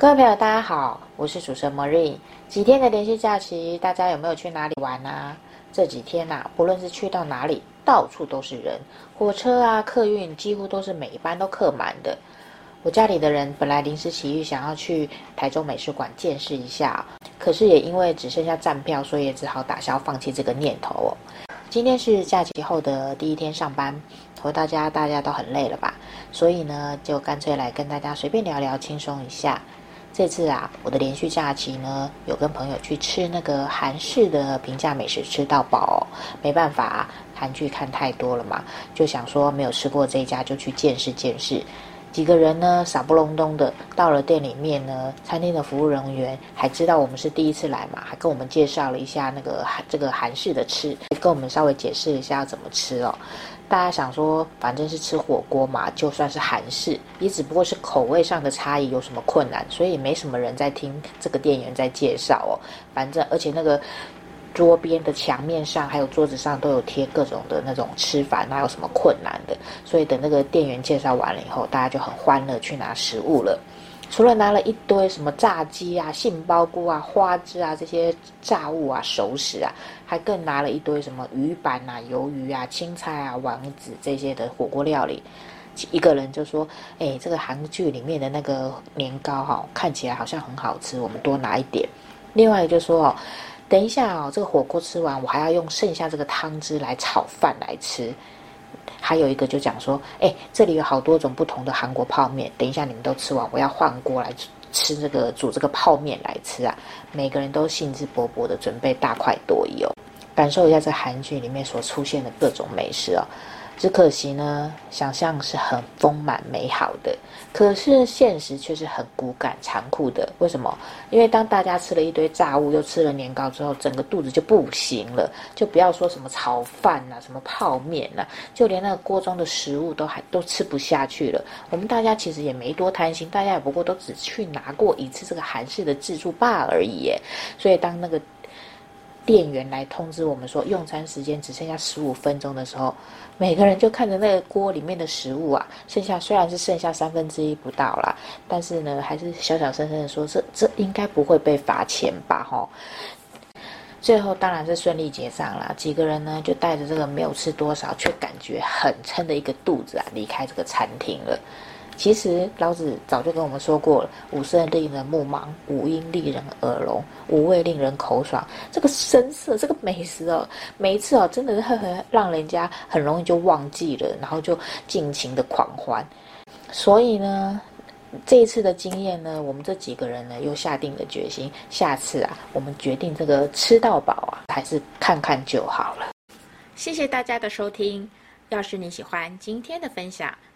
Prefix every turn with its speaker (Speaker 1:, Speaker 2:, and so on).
Speaker 1: 各位朋友，大家好，我是主持人 Marine。几天的连续假期，大家有没有去哪里玩啊？这几天呐，不论是去到哪里，到处都是人，火车啊、客运几乎都是每一班都客满的。我家里的人本来临时起意想要去台中美术馆见识一下，可是也因为只剩下站票，所以也只好打消放弃这个念头哦。今天是假期后的第一天上班，回到家大家都很累了吧？所以呢，就干脆来跟大家随便聊聊，轻松一下。这次啊，我的连续假期呢，有跟朋友去吃那个韩式的平价美食，吃到饱哦。没办法啊，韩剧看太多了嘛，就想说没有吃过这一家，就去见识见识。几个人呢，傻不隆咚的到了店里面呢，餐厅的服务人员还知道我们是第一次来嘛，还跟我们介绍了一下那个韩这个韩式的吃，跟我们稍微解释一下要怎么吃哦。大家想说，反正是吃火锅嘛，就算是韩式，也只不过是口味上的差异，有什么困难？所以也没什么人在听这个店员在介绍哦。反正而且那个桌边的墙面上还有桌子上都有贴各种的那种吃法，哪有什么困难的？所以等那个店员介绍完了以后，大家就很欢乐去拿食物了。除了拿了一堆什么炸鸡啊、杏鲍菇啊、花枝啊这些炸物啊、熟食啊，还更拿了一堆什么鱼板啊、鱿鱼啊、青菜啊、丸子这些的火锅料理。一个人就说：“哎，这个韩剧里面的那个年糕哈，看起来好像很好吃，我们多拿一点。”另外就说：“哦，等一下哦，这个火锅吃完，我还要用剩下这个汤汁来炒饭来吃。”还有一个就讲说，哎，这里有好多种不同的韩国泡面，等一下你们都吃完，我要换锅来吃这个煮这个泡面来吃啊！每个人都兴致勃勃的准备大快朵颐哦，感受一下这韩剧里面所出现的各种美食哦。只可惜呢，想象是很丰满美好的，可是现实却是很骨感残酷的。为什么？因为当大家吃了一堆炸物，又吃了年糕之后，整个肚子就不行了。就不要说什么炒饭啊，什么泡面啊，就连那个锅中的食物都还都吃不下去了。我们大家其实也没多贪心，大家也不过都只去拿过一次这个韩式的自助吧而已耶。所以当那个。店员来通知我们说，用餐时间只剩下十五分钟的时候，每个人就看着那个锅里面的食物啊，剩下虽然是剩下三分之一不到啦，但是呢，还是小小声声的说，这这应该不会被罚钱吧？哈，最后当然是顺利结账啦。几个人呢就带着这个没有吃多少却感觉很撑的一个肚子啊，离开这个餐厅了。其实老子早就跟我们说过了，五色令人目盲，五音令人耳聋，五味令人口爽。这个声色，这个美食哦，每一次哦，真的是很让人家很容易就忘记了，然后就尽情的狂欢。所以呢，这一次的经验呢，我们这几个人呢又下定了决心，下次啊，我们决定这个吃到饱啊，还是看看就好了。谢谢大家的收听。要是你喜欢今天的分享，